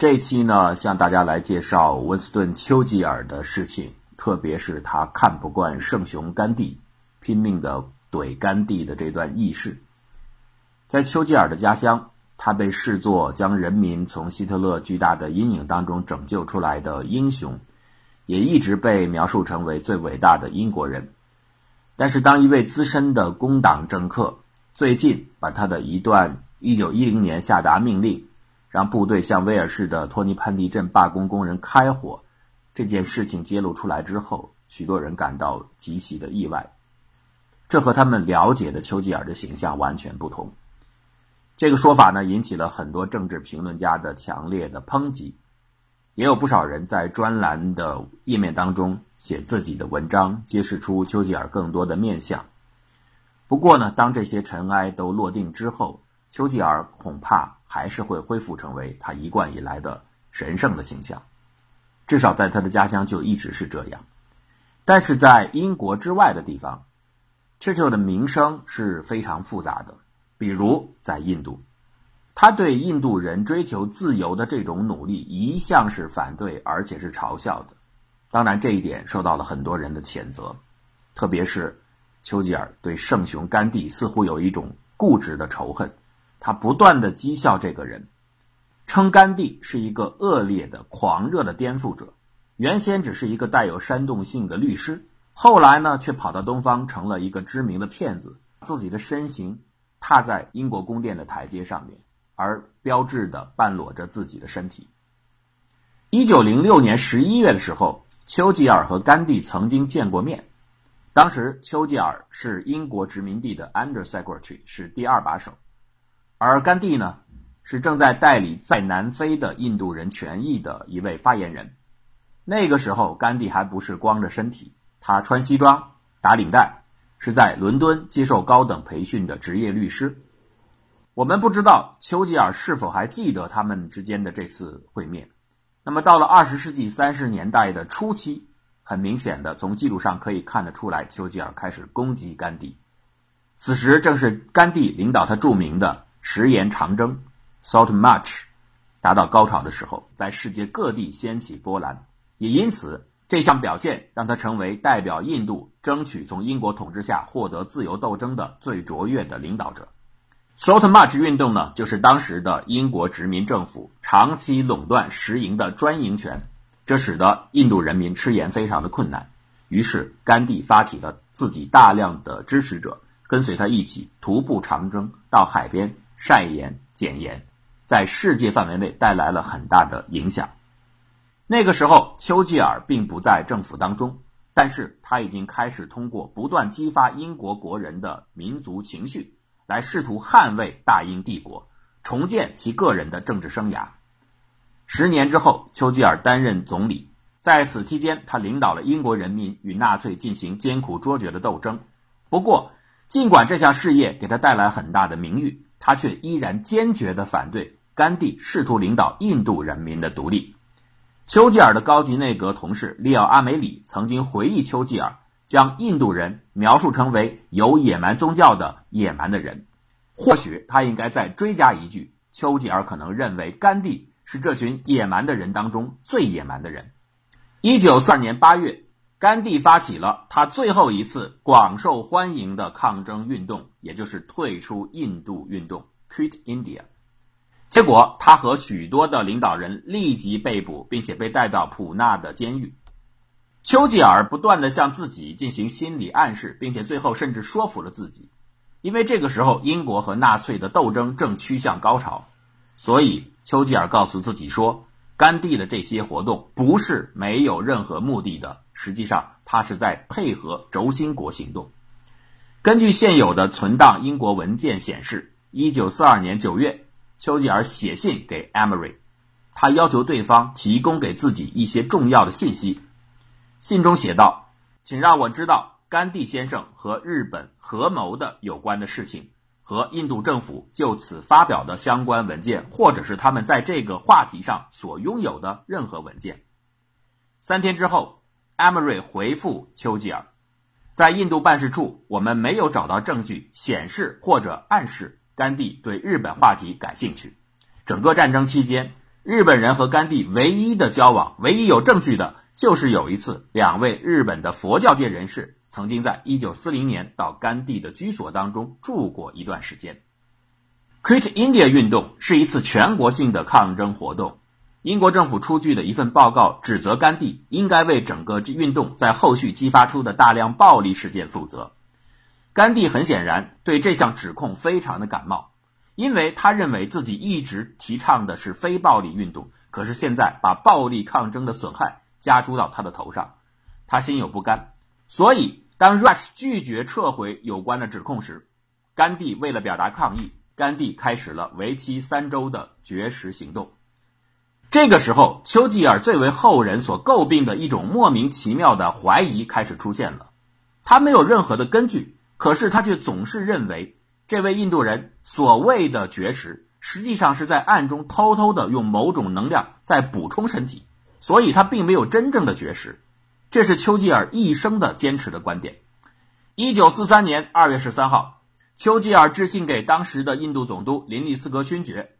这期呢，向大家来介绍温斯顿·丘吉尔的事情，特别是他看不惯圣雄甘地，拼命的怼甘地的这段轶事。在丘吉尔的家乡，他被视作将人民从希特勒巨大的阴影当中拯救出来的英雄，也一直被描述成为最伟大的英国人。但是，当一位资深的工党政客最近把他的一段1910年下达命令，让部队向威尔士的托尼潘迪镇罢工工人开火这件事情揭露出来之后，许多人感到极其的意外。这和他们了解的丘吉尔的形象完全不同。这个说法呢，引起了很多政治评论家的强烈的抨击。也有不少人在专栏的页面当中写自己的文章，揭示出丘吉尔更多的面相。不过呢，当这些尘埃都落定之后，丘吉尔恐怕还是会恢复成为他一贯以来的神圣的形象，至少在他的家乡就一直是这样。但是在英国之外的地方赤鹫的名声是非常复杂的，比如在印度。他对印度人追求自由的这种努力一向是反对，而且是嘲笑的。当然，这一点受到了很多人的谴责，特别是丘吉尔对圣雄甘地似乎有一种固执的仇恨。他不断的讥笑这个人，称甘地是一个恶劣的、狂热的颠覆者。原先只是一个带有煽动性的律师，后来呢，却跑到东方成了一个知名的骗子，自己的身形踏在英国宫殿的台阶上面。而标志的半裸着自己的身体。一九零六年十一月的时候，丘吉尔和甘地曾经见过面。当时，丘吉尔是英国殖民地的 Under Secretary，是第二把手，而甘地呢，是正在代理在南非的印度人权益的一位发言人。那个时候，甘地还不是光着身体，他穿西装打领带，是在伦敦接受高等培训的职业律师。我们不知道丘吉尔是否还记得他们之间的这次会面。那么，到了二十世纪三十年代的初期，很明显的从记录上可以看得出来，丘吉尔开始攻击甘地。此时正是甘地领导他著名的食盐长征 （Salt March） 达到高潮的时候，在世界各地掀起波澜。也因此，这项表现让他成为代表印度争取从英国统治下获得自由斗争的最卓越的领导者。Short March 运动呢，就是当时的英国殖民政府长期垄断食盐的专营权，这使得印度人民吃盐非常的困难。于是，甘地发起了自己大量的支持者跟随他一起徒步长征到海边晒盐捡盐，在世界范围内带来了很大的影响。那个时候，丘吉尔并不在政府当中，但是他已经开始通过不断激发英国国人的民族情绪。来试图捍卫大英帝国，重建其个人的政治生涯。十年之后，丘吉尔担任总理，在此期间，他领导了英国人民与纳粹进行艰苦卓绝的斗争。不过，尽管这项事业给他带来很大的名誉，他却依然坚决地反对甘地试图领导印度人民的独立。丘吉尔的高级内阁同事利奥阿梅里曾经回忆丘吉尔。将印度人描述成为有野蛮宗教的野蛮的人，或许他应该再追加一句：丘吉尔可能认为甘地是这群野蛮的人当中最野蛮的人。一九四二年八月，甘地发起了他最后一次广受欢迎的抗争运动，也就是退出印度运动 （Quit India）。结果，他和许多的领导人立即被捕，并且被带到普纳的监狱。丘吉尔不断地向自己进行心理暗示，并且最后甚至说服了自己，因为这个时候英国和纳粹的斗争正趋向高潮，所以丘吉尔告诉自己说，甘地的这些活动不是没有任何目的的，实际上他是在配合轴心国行动。根据现有的存档英国文件显示，一九四二年九月，丘吉尔写信给 Emery，他要求对方提供给自己一些重要的信息。信中写道：“请让我知道甘地先生和日本合谋的有关的事情，和印度政府就此发表的相关文件，或者是他们在这个话题上所拥有的任何文件。”三天之后，Amory 回复丘吉尔：“在印度办事处，我们没有找到证据显示或者暗示甘地对日本话题感兴趣。整个战争期间，日本人和甘地唯一的交往，唯一有证据的，就是有一次，两位日本的佛教界人士曾经在1940年到甘地的居所当中住过一段时间。Quit India 运动是一次全国性的抗争活动。英国政府出具的一份报告指责甘地应该为整个运动在后续激发出的大量暴力事件负责。甘地很显然对这项指控非常的感冒，因为他认为自己一直提倡的是非暴力运动，可是现在把暴力抗争的损害加诸到他的头上，他心有不甘。所以，当 Rush 拒绝撤回有关的指控时，甘地为了表达抗议，甘地开始了为期三周的绝食行动。这个时候，丘吉尔最为后人所诟病的一种莫名其妙的怀疑开始出现了。他没有任何的根据，可是他却总是认为这位印度人所谓的绝食，实际上是在暗中偷偷的用某种能量在补充身体，所以他并没有真正的绝食。这是丘吉尔一生的坚持的观点。一九四三年二月十三号，丘吉尔致信给当时的印度总督林利斯格勋爵。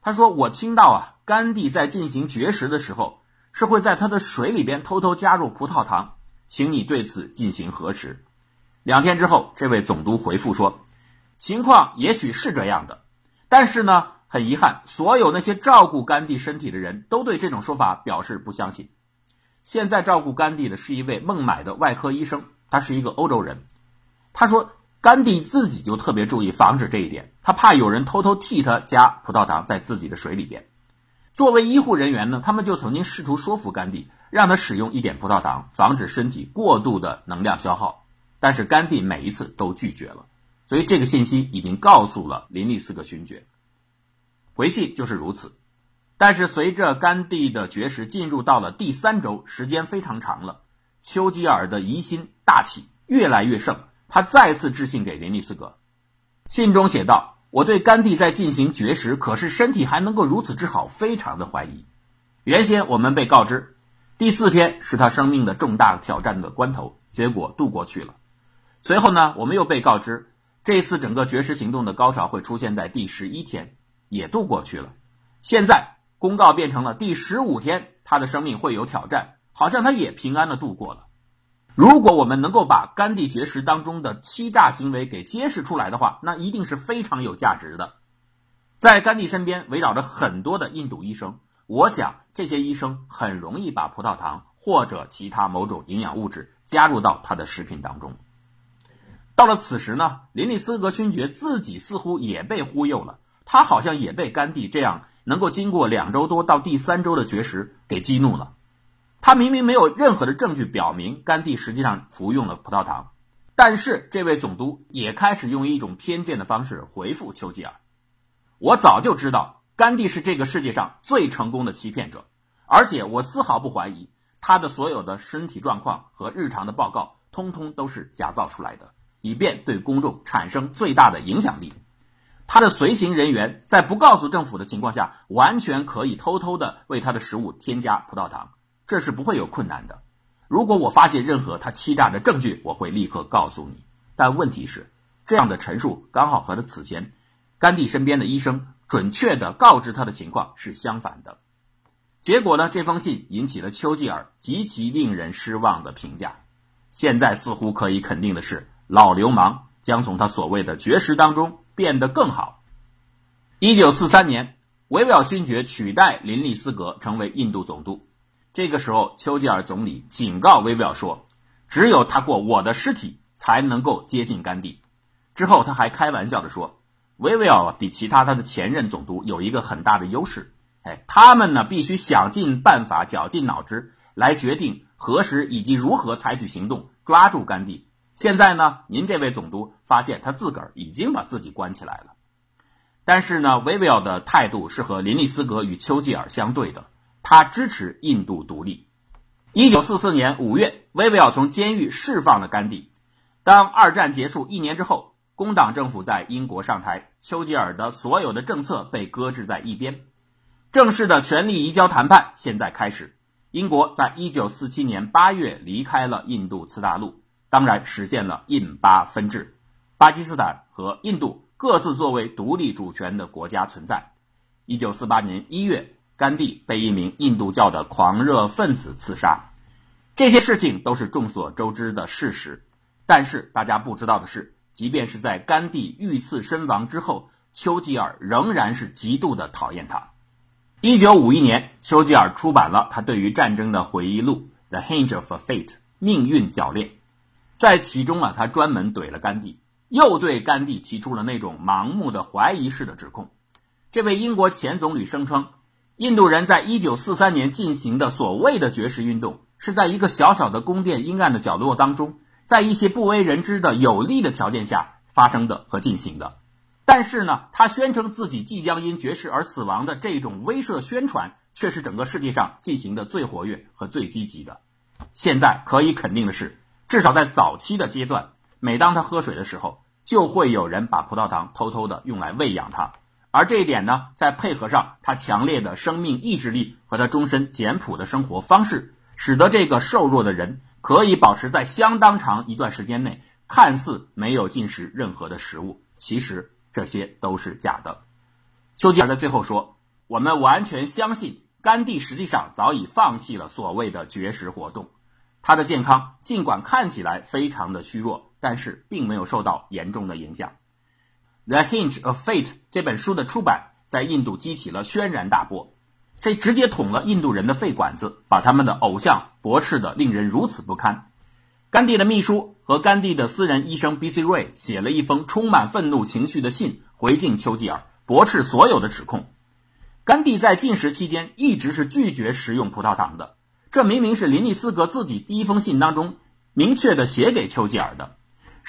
他说：“我听到啊，甘地在进行绝食的时候，是会在他的水里边偷偷加入葡萄糖，请你对此进行核实。”两天之后，这位总督回复说：“情况也许是这样的，但是呢，很遗憾，所有那些照顾甘地身体的人都对这种说法表示不相信。现在照顾甘地的是一位孟买的外科医生，他是一个欧洲人。他说。”甘地自己就特别注意防止这一点，他怕有人偷偷替他加葡萄糖在自己的水里边。作为医护人员呢，他们就曾经试图说服甘地，让他使用一点葡萄糖，防止身体过度的能量消耗。但是甘地每一次都拒绝了，所以这个信息已经告诉了林利斯格勋爵。回信就是如此。但是随着甘地的绝食进入到了第三周，时间非常长了，丘吉尔的疑心大起，越来越盛。他再次致信给林利斯格，信中写道：“我对甘地在进行绝食，可是身体还能够如此之好，非常的怀疑。原先我们被告知，第四天是他生命的重大挑战的关头，结果度过去了。随后呢，我们又被告知，这次整个绝食行动的高潮会出现在第十一天，也度过去了。现在公告变成了第十五天，他的生命会有挑战，好像他也平安的度过了。”如果我们能够把甘地绝食当中的欺诈行为给揭示出来的话，那一定是非常有价值的。在甘地身边围绕着很多的印度医生，我想这些医生很容易把葡萄糖或者其他某种营养物质加入到他的食品当中。到了此时呢，林利斯格勋爵自己似乎也被忽悠了，他好像也被甘地这样能够经过两周多到第三周的绝食给激怒了。他明明没有任何的证据表明甘地实际上服用了葡萄糖，但是这位总督也开始用一种偏见的方式回复丘吉尔：“我早就知道甘地是这个世界上最成功的欺骗者，而且我丝毫不怀疑他的所有的身体状况和日常的报告通通都是假造出来的，以便对公众产生最大的影响力。他的随行人员在不告诉政府的情况下，完全可以偷偷的为他的食物添加葡萄糖。”这是不会有困难的。如果我发现任何他欺诈的证据，我会立刻告诉你。但问题是，这样的陈述刚好和他此前甘地身边的医生准确的告知他的情况是相反的。结果呢？这封信引起了丘吉尔极其令人失望的评价。现在似乎可以肯定的是，老流氓将从他所谓的绝食当中变得更好。一九四三年，维维尔勋爵取代林利斯格成为印度总督。这个时候，丘吉尔总理警告威威尔说：“只有他过我的尸体，才能够接近甘地。”之后，他还开玩笑的说：“威威尔比其他他的前任总督有一个很大的优势，哎，他们呢必须想尽办法、绞尽脑汁来决定何时以及如何采取行动抓住甘地。现在呢，您这位总督发现他自个儿已经把自己关起来了。但是呢，威威尔的态度是和林利斯格与丘吉尔相对的。”他支持印度独立。一九四四年五月，威威尔从监狱释放了甘地。当二战结束一年之后，工党政府在英国上台，丘吉尔的所有的政策被搁置在一边。正式的权力移交谈判现在开始。英国在一九四七年八月离开了印度次大陆，当然实现了印巴分治，巴基斯坦和印度各自作为独立主权的国家存在。一九四八年一月。甘地被一名印度教的狂热分子刺杀。这些事情都是众所周知的事实。但是大家不知道的是，即便是在甘地遇刺身亡之后，丘吉尔仍然是极度的讨厌他。一九五一年，丘吉尔出版了他对于战争的回忆录《The Hinge of Fate》命运铰链，在其中啊，他专门怼了甘地，又对甘地提出了那种盲目的怀疑式的指控。这位英国前总理声称，印度人在一九四三年进行的所谓的绝食运动，是在一个小小的宫殿阴暗的角落当中。在一些不为人知的有利的条件下发生的和进行的，但是呢，他宣称自己即将因绝食而死亡的这种威慑宣传，却是整个世界上进行的最活跃和最积极的。现在可以肯定的是，至少在早期的阶段，每当他喝水的时候，就会有人把葡萄糖偷偷的用来喂养他，而这一点呢，再配合上他强烈的生命意志力和他终身简朴的生活方式，使得这个瘦弱的人。可以保持在相当长一段时间内，看似没有进食任何的食物，其实这些都是假的。丘吉尔在最后说：“我们完全相信甘地实际上早已放弃了所谓的绝食活动，他的健康尽管看起来非常的虚弱，但是并没有受到严重的影响。”《The Hinge of Fate》这本书的出版在印度激起了轩然大波。这直接捅了印度人的肺管子，把他们的偶像驳斥的令人如此不堪。甘地的秘书和甘地的私人医生 B.C. 瑞写了一封充满愤怒情绪的信回敬丘吉尔，驳斥所有的指控。甘地在禁食期间一直是拒绝食用葡萄糖的，这明明是林尼斯格自己第一封信当中明确的写给丘吉尔的。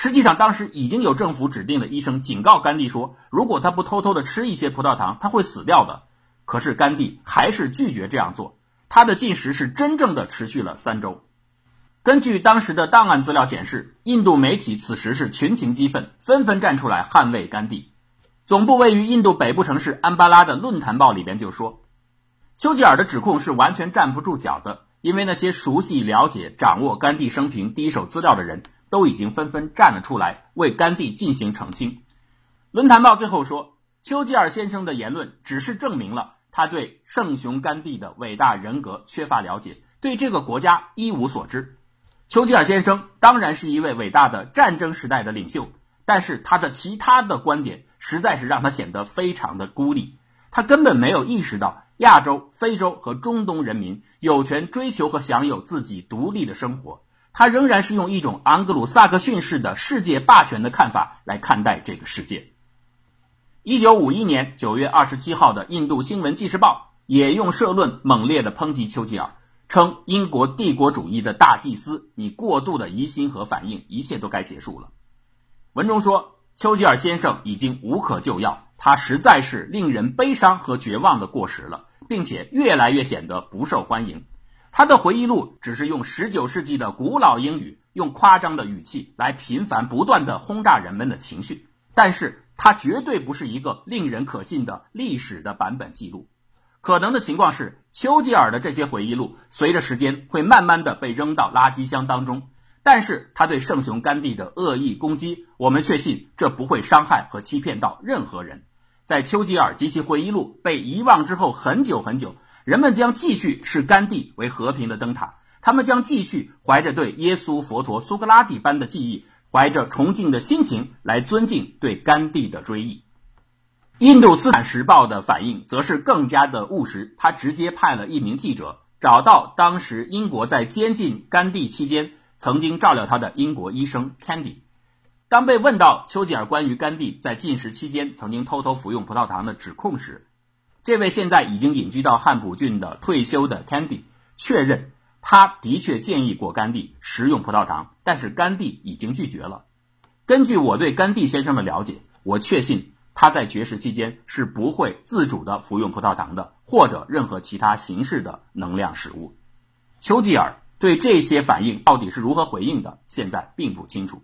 实际上，当时已经有政府指定的医生警告甘地说，如果他不偷偷的吃一些葡萄糖，他会死掉的。可是甘地还是拒绝这样做，他的进食是真正的持续了三周。根据当时的档案资料显示，印度媒体此时是群情激愤，纷纷站出来捍卫甘地。总部位于印度北部城市安巴拉的《论坛报》里边就说，丘吉尔的指控是完全站不住脚的，因为那些熟悉、了解、掌握甘地生平第一手资料的人都已经纷纷站了出来为甘地进行澄清。《论坛报》最后说，丘吉尔先生的言论只是证明了。他对圣雄甘地的伟大人格缺乏了解，对这个国家一无所知。丘吉尔先生当然是一位伟大的战争时代的领袖，但是他的其他的观点实在是让他显得非常的孤立。他根本没有意识到亚洲、非洲和中东人民有权追求和享有自己独立的生活。他仍然是用一种昂格鲁萨克逊式的世界霸权的看法来看待这个世界。一九五一年九月二十七号的《印度新闻纪事报》也用社论猛烈地抨击丘吉尔，称英国帝国主义的大祭司，你过度的疑心和反应，一切都该结束了。文中说，丘吉尔先生已经无可救药，他实在是令人悲伤和绝望的过时了，并且越来越显得不受欢迎。他的回忆录只是用十九世纪的古老英语，用夸张的语气来频繁不断地轰炸人们的情绪，但是。它绝对不是一个令人可信的历史的版本记录，可能的情况是，丘吉尔的这些回忆录随着时间会慢慢的被扔到垃圾箱当中，但是他对圣雄甘地的恶意攻击，我们确信这不会伤害和欺骗到任何人。在丘吉尔及其回忆录被遗忘之后很久很久，人们将继续视甘地为和平的灯塔，他们将继续怀着对耶稣、佛陀、苏格拉底般的记忆。怀着崇敬的心情来尊敬对甘地的追忆。印度斯坦时报的反应则是更加的务实，他直接派了一名记者找到当时英国在监禁甘地期间曾经照料他的英国医生 Candy。当被问到丘吉尔关于甘地在禁食期间曾经偷偷服用葡萄糖的指控时，这位现在已经隐居到汉普郡的退休的 Candy 确认。他的确建议过甘地食用葡萄糖，但是甘地已经拒绝了。根据我对甘地先生的了解，我确信他在绝食期间是不会自主的服用葡萄糖的，或者任何其他形式的能量食物。丘吉尔对这些反应到底是如何回应的，现在并不清楚。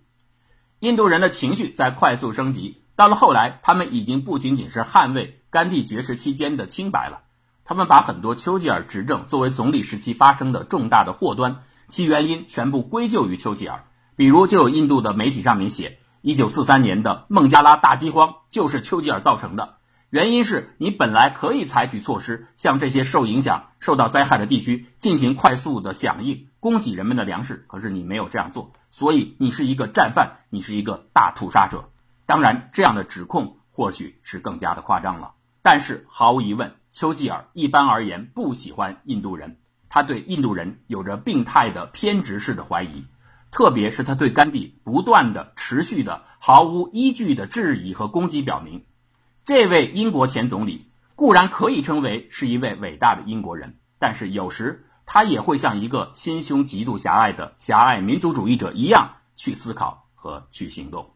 印度人的情绪在快速升级，到了后来，他们已经不仅仅是捍卫甘地绝食期间的清白了。他们把很多丘吉尔执政作为总理时期发生的重大的祸端，其原因全部归咎于丘吉尔。比如，就有印度的媒体上面写，一九四三年的孟加拉大饥荒就是丘吉尔造成的。原因是你本来可以采取措施，向这些受影响、受到灾害的地区进行快速的响应，供给人们的粮食。可是你没有这样做，所以你是一个战犯，你是一个大屠杀者。当然，这样的指控或许是更加的夸张了。但是毫无疑问，丘吉尔一般而言不喜欢印度人，他对印度人有着病态的偏执式的怀疑，特别是他对甘地不断的、持续的、毫无依据的质疑和攻击，表明。这位英国前总理固然可以称为是一位伟大的英国人，但是有时他也会像一个心胸极度狭隘的狭隘民族主义者一样去思考和去行动。